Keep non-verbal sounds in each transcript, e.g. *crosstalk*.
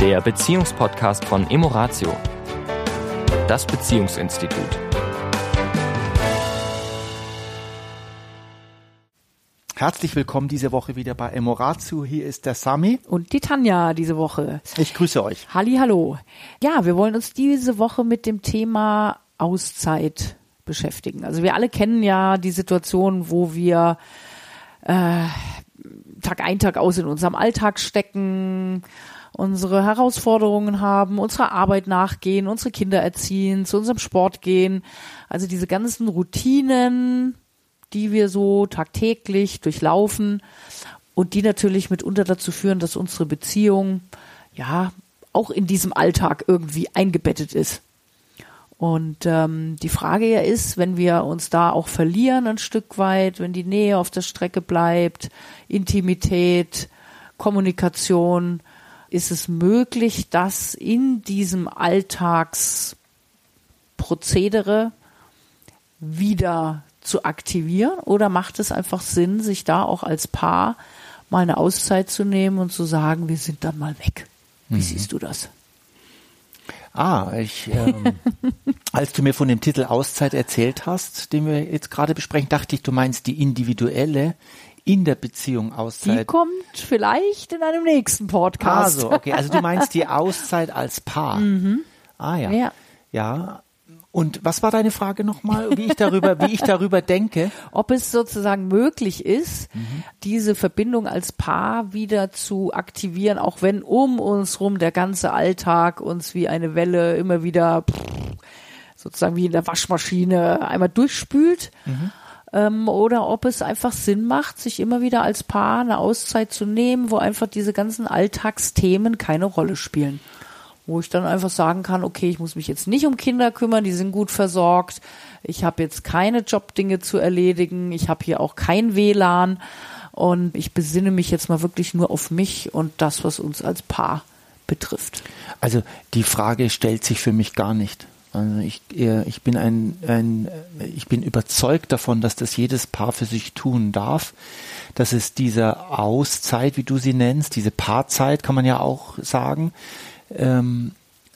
der Beziehungspodcast von Emoratio, das Beziehungsinstitut. Herzlich willkommen diese Woche wieder bei Emoratio. Hier ist der Sami. Und die Tanja diese Woche. Ich grüße euch. Halli, hallo. Ja, wir wollen uns diese Woche mit dem Thema Auszeit beschäftigen. Also wir alle kennen ja die Situation, wo wir äh, Tag ein, Tag aus in unserem Alltag stecken, unsere Herausforderungen haben, unserer Arbeit nachgehen, unsere Kinder erziehen, zu unserem Sport gehen. Also diese ganzen Routinen, die wir so tagtäglich durchlaufen und die natürlich mitunter dazu führen, dass unsere Beziehung ja auch in diesem Alltag irgendwie eingebettet ist. Und ähm, die Frage ja ist, wenn wir uns da auch verlieren ein Stück weit, wenn die Nähe auf der Strecke bleibt, Intimität, Kommunikation, ist es möglich, dass in diesem Alltagsprozedere wieder zu aktivieren oder macht es einfach Sinn, sich da auch als Paar mal eine Auszeit zu nehmen und zu sagen, wir sind dann mal weg? Wie mhm. siehst du das? Ah, ich, ähm, *laughs* als du mir von dem Titel Auszeit erzählt hast, den wir jetzt gerade besprechen, dachte ich, du meinst die individuelle in der Beziehung Auszeit. Die kommt vielleicht in einem nächsten Podcast. Ah, so, okay. Also du meinst die Auszeit als Paar. *laughs* Mhm. Ah ja. ja. Ja, und was war deine Frage nochmal, wie ich darüber, wie ich darüber denke? *laughs* Ob es sozusagen möglich ist, mhm. diese Verbindung als Paar wieder zu aktivieren, auch wenn um uns rum der ganze Alltag uns wie eine Welle immer wieder sozusagen wie in der Waschmaschine einmal durchspült. Mhm. Ähm, oder ob es einfach Sinn macht, sich immer wieder als Paar eine Auszeit zu nehmen, wo einfach diese ganzen Alltagsthemen keine Rolle spielen wo ich dann einfach sagen kann, okay, ich muss mich jetzt nicht um Kinder kümmern, die sind gut versorgt, ich habe jetzt keine Jobdinge zu erledigen, ich habe hier auch kein WLAN und ich besinne mich jetzt mal wirklich nur auf mich und das, was uns als Paar betrifft. Also die Frage stellt sich für mich gar nicht. Also ich, ich bin ein, ein, ich bin überzeugt davon, dass das jedes Paar für sich tun darf, dass es dieser Auszeit, wie du sie nennst, diese Paarzeit, kann man ja auch sagen, ähm,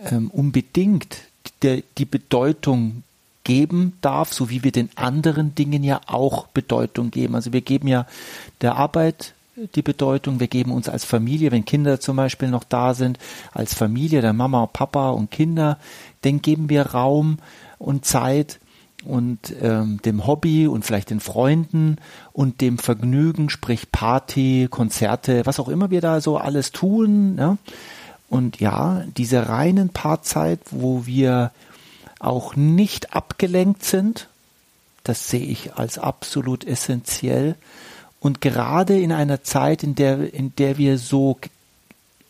ähm, unbedingt die, die Bedeutung geben darf, so wie wir den anderen Dingen ja auch Bedeutung geben. Also wir geben ja der Arbeit die Bedeutung, wir geben uns als Familie, wenn Kinder zum Beispiel noch da sind, als Familie, der Mama, Papa und Kinder, dann geben wir Raum und Zeit und ähm, dem Hobby und vielleicht den Freunden und dem Vergnügen, sprich Party, Konzerte, was auch immer wir da so alles tun. Ja? Und ja, diese reinen Paarzeit, wo wir auch nicht abgelenkt sind, das sehe ich als absolut essentiell. Und gerade in einer Zeit, in der, in der wir so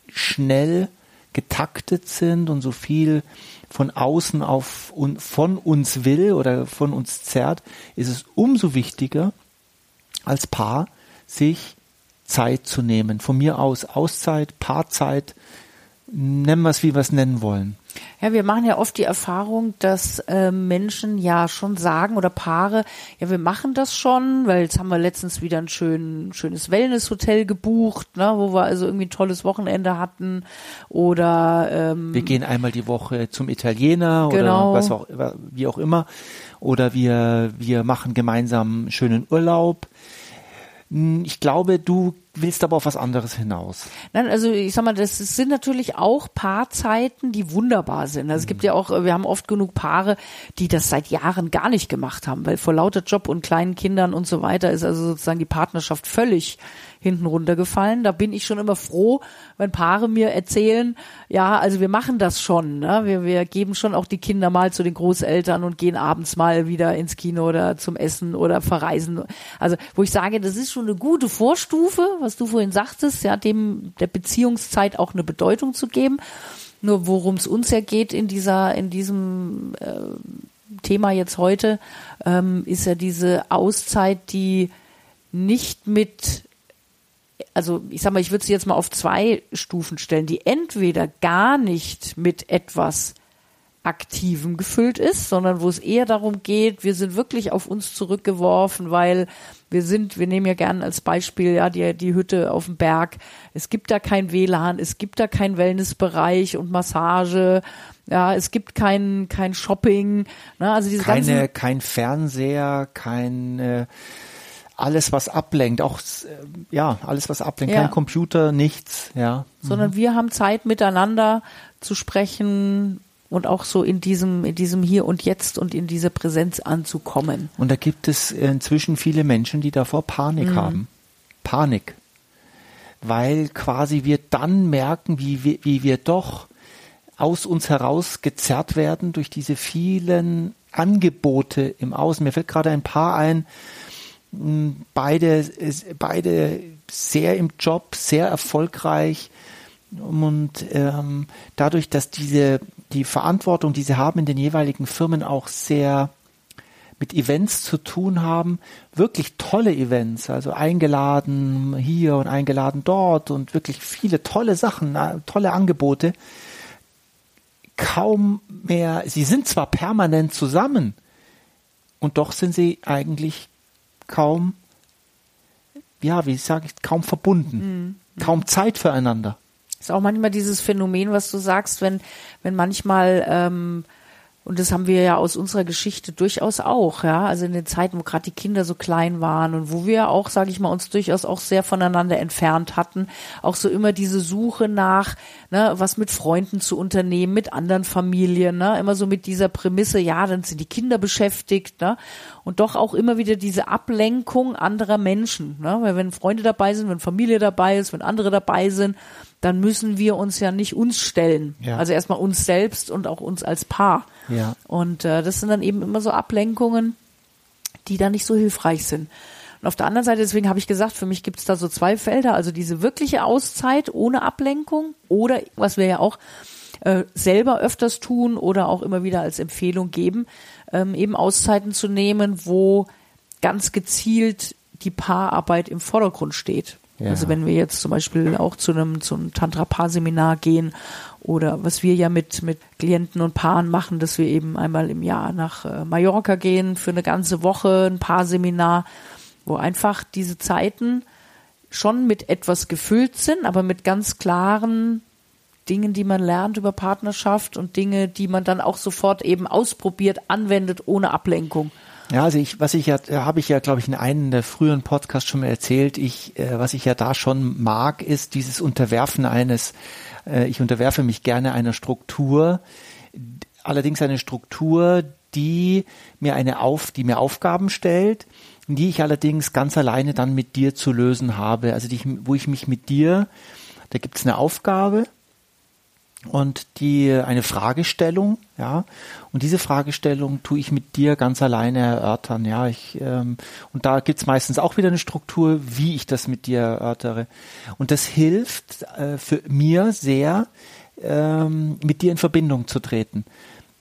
schnell getaktet sind und so viel von außen auf und von uns will oder von uns zerrt, ist es umso wichtiger, als Paar sich Zeit zu nehmen. Von mir aus Auszeit, Paarzeit, nennen wir es, wie wir es nennen wollen. Ja, wir machen ja oft die Erfahrung, dass äh, Menschen ja schon sagen oder Paare, ja, wir machen das schon, weil jetzt haben wir letztens wieder ein schön, schönes Wellnesshotel gebucht, ne, wo wir also irgendwie ein tolles Wochenende hatten oder ähm, wir gehen einmal die Woche zum Italiener genau. oder was auch wie auch immer oder wir wir machen gemeinsam schönen Urlaub. Hm, ich glaube, du willst aber auf was anderes hinaus. Nein, also ich sag mal, das sind natürlich auch Paarzeiten, die wunderbar sind. Also es gibt ja auch, wir haben oft genug Paare, die das seit Jahren gar nicht gemacht haben, weil vor lauter Job und kleinen Kindern und so weiter ist also sozusagen die Partnerschaft völlig hinten runtergefallen. Da bin ich schon immer froh, wenn Paare mir erzählen, ja, also wir machen das schon. Ne? Wir, wir geben schon auch die Kinder mal zu den Großeltern und gehen abends mal wieder ins Kino oder zum Essen oder verreisen. Also wo ich sage, das ist schon eine gute Vorstufe, was du vorhin sagtest, ja, dem der Beziehungszeit auch eine Bedeutung zu geben. Nur worum es uns ja geht in dieser, in diesem äh, Thema jetzt heute, ähm, ist ja diese Auszeit, die nicht mit also ich sag mal, ich würde sie jetzt mal auf zwei Stufen stellen, die entweder gar nicht mit etwas Aktivem gefüllt ist, sondern wo es eher darum geht, wir sind wirklich auf uns zurückgeworfen, weil wir sind, wir nehmen ja gerne als Beispiel ja die, die Hütte auf dem Berg. Es gibt da kein WLAN, es gibt da keinen Wellnessbereich und Massage. Ja, es gibt kein, kein Shopping. Ne? Also diese Keine, ganzen, kein Fernseher, kein äh, alles was ablenkt, auch äh, ja alles was ablenkt, Ja. kein Computer, nichts, ja. sondern wir haben Zeit miteinander zu sprechen und auch so in diesem, in diesem Hier und Jetzt und in diese Präsenz anzukommen. Und da gibt es inzwischen viele Menschen, die davor Panik haben. Panik. Weil quasi wir dann merken, wie wir, wie wir doch aus uns heraus gezerrt werden durch diese vielen Angebote im Außen. Mir fällt gerade ein paar ein, beide, beide sehr im Job, sehr erfolgreich und ähm, dadurch, dass diese die Verantwortung, die sie haben in den jeweiligen Firmen auch sehr mit Events zu tun haben, wirklich tolle Events, also eingeladen hier und eingeladen dort und wirklich viele tolle Sachen, äh, tolle Angebote. Kaum mehr, sie sind zwar permanent zusammen und doch sind sie eigentlich kaum, ja, wie sage ich, kaum verbunden, kaum Zeit füreinander. Ist auch manchmal dieses Phänomen, was du sagst, wenn, wenn manchmal, ähm, und das haben wir ja aus unserer Geschichte durchaus auch, ja, also in den Zeiten, wo gerade die Kinder so klein waren und wo wir auch, sage ich mal, uns durchaus auch sehr voneinander entfernt hatten, auch so immer diese Suche nach, ne, was mit Freunden zu unternehmen, mit anderen Familien, ne, immer so mit dieser Prämisse, ja, dann sind die Kinder beschäftigt, ne, und doch auch immer wieder diese Ablenkung anderer Menschen, ne, weil wenn Freunde dabei sind, wenn Familie dabei ist, wenn andere dabei sind, dann müssen wir uns ja nicht uns stellen. Ja. Also erstmal uns selbst und auch uns als Paar. Ja. Und äh, das sind dann eben immer so Ablenkungen, die da nicht so hilfreich sind. Und auf der anderen Seite, deswegen habe ich gesagt, für mich gibt es da so zwei Felder, also diese wirkliche Auszeit ohne Ablenkung oder was wir ja auch äh, selber öfters tun oder auch immer wieder als Empfehlung geben, ähm, eben Auszeiten zu nehmen, wo ganz gezielt die Paararbeit im Vordergrund steht. Ja. Also wenn wir jetzt zum Beispiel auch zu einem, zu einem Tantra-Paar-Seminar gehen oder was wir ja mit, mit Klienten und Paaren machen, dass wir eben einmal im Jahr nach äh, Mallorca gehen für eine ganze Woche, ein Paarseminar, wo einfach diese Zeiten schon mit etwas gefüllt sind, aber mit ganz klaren Dingen, die man lernt über Partnerschaft und Dinge, die man dann auch sofort eben ausprobiert, anwendet, ohne Ablenkung. Ja, also ich, was ich ja, habe ich ja, glaube ich, in einem der früheren Podcasts schon mal erzählt. Ich, äh, was ich ja da schon mag, ist dieses Unterwerfen eines. Äh, ich unterwerfe mich gerne einer Struktur, allerdings eine Struktur, die mir eine auf, die mir Aufgaben stellt, die ich allerdings ganz alleine dann mit dir zu lösen habe. Also die, ich- wo ich mich mit dir, da gibt es eine Aufgabe, und die eine Fragestellung, ja, und diese Fragestellung tue ich mit dir ganz alleine erörtern, ja, ich ähm, und da gibt's meistens auch wieder eine Struktur, wie ich das mit dir erörtere, und das hilft äh, für mir sehr, ähm, mit dir in Verbindung zu treten,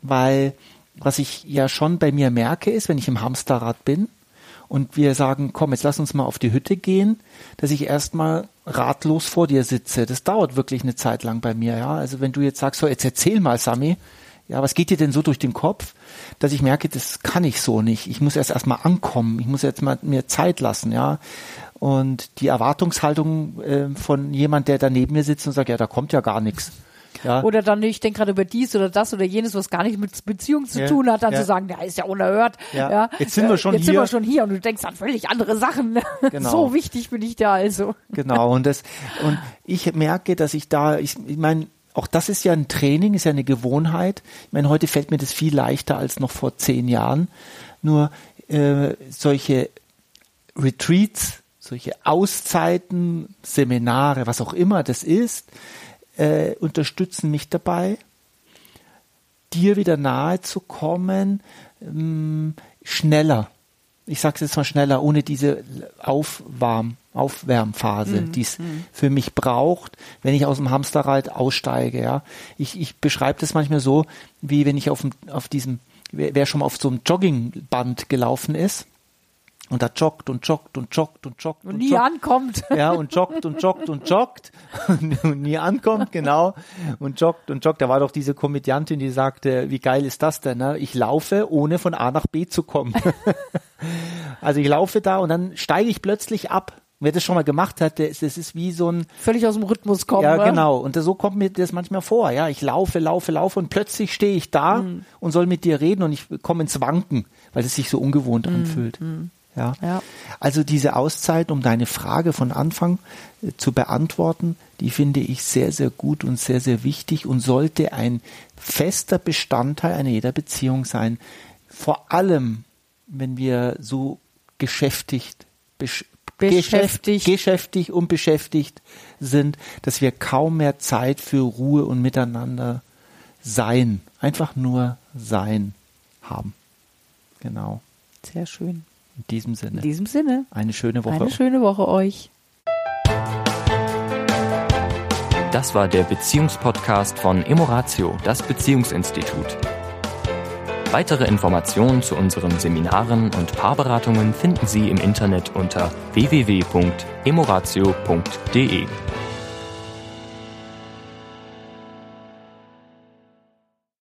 weil was ich ja schon bei mir merke, ist, wenn ich im Hamsterrad bin und wir sagen, komm, jetzt lass uns mal auf die Hütte gehen, dass ich erstmal ratlos vor dir sitze. Das dauert wirklich eine Zeit lang bei mir, ja. Also wenn du jetzt sagst, so, jetzt erzähl mal, Sami, ja, was geht dir denn so durch den Kopf, dass ich merke, das kann ich so nicht. Ich muss erst erstmal ankommen. Ich muss jetzt mal mir Zeit lassen, ja. Und die Erwartungshaltung äh, von jemand, der da neben mir sitzt und sagt, ja, da kommt ja gar nichts. Ja. Oder dann, ich denke gerade über dies oder das oder jenes, was gar nicht mit Beziehung zu Ja, tun hat, dann zu sagen, der ist ja unerhört. Ja. Jetzt sind wir schon jetzt sind hier. wir schon hier und du denkst an völlig andere Sachen. *laughs* Genau. So wichtig bin ich da also. Genau, und das, und ich merke, dass ich da, ich, ich meine, auch das ist ja ein Training, ist ja eine Gewohnheit. Ich meine, heute fällt mir das viel leichter als noch vor zehn Jahren. Nur äh, solche Retreats, solche Auszeiten, Seminare, was auch immer das ist, äh, unterstützen mich dabei, dir wieder nahe zu kommen, ähm, schneller. Ich sage es jetzt mal schneller, ohne diese Aufwarm, Aufwärmphase, die es für mich braucht, wenn ich aus dem Hamsterrad aussteige. Ja, ich, ich beschreibe das manchmal so, wie wenn ich auf, dem, auf diesem, wer wer schon mal auf so einem Joggingband gelaufen ist, und da joggt und joggt und joggt und joggt Und und nie joggt. ankommt. Ja, und joggt und joggt und joggt *laughs* und nie ankommt, genau. Und joggt und joggt. Da war doch diese Komödiantin, die sagte, wie geil ist das denn? Ne? Ich laufe, ohne von A nach B zu kommen. *laughs* also ich laufe da und dann steige ich plötzlich ab. Wer das schon mal gemacht hat, das, ist wie so ein, Völlig aus dem Rhythmus kommen. ja ne? genau. Und so kommt mir das manchmal vor. Ja, ich laufe, laufe, laufe und plötzlich stehe ich da Mhm. und soll mit dir reden und ich komme ins Wanken, weil es sich so ungewohnt anfühlt. Ja. Mhm. Ja. Also diese Auszeit, um deine Frage von Anfang äh, zu beantworten, die finde ich sehr, sehr gut und sehr, sehr wichtig und sollte ein fester Bestandteil einer jeder Beziehung sein. Vor allem, wenn wir so geschäftigt, besch Beschäftigt. geschäft- geschäftig und beschäftigt sind, dass wir kaum mehr Zeit für Ruhe und Miteinander sein, einfach nur sein haben. Genau. Sehr schön. In diesem In Sinne. diesem Sinne, Eine schöne Woche. eine schöne Woche euch. Das war der Beziehungspodcast von Emoratio, das Beziehungsinstitut. Weitere Informationen zu unseren Seminaren und Paarberatungen finden Sie im Internet unter www.emoratio.de.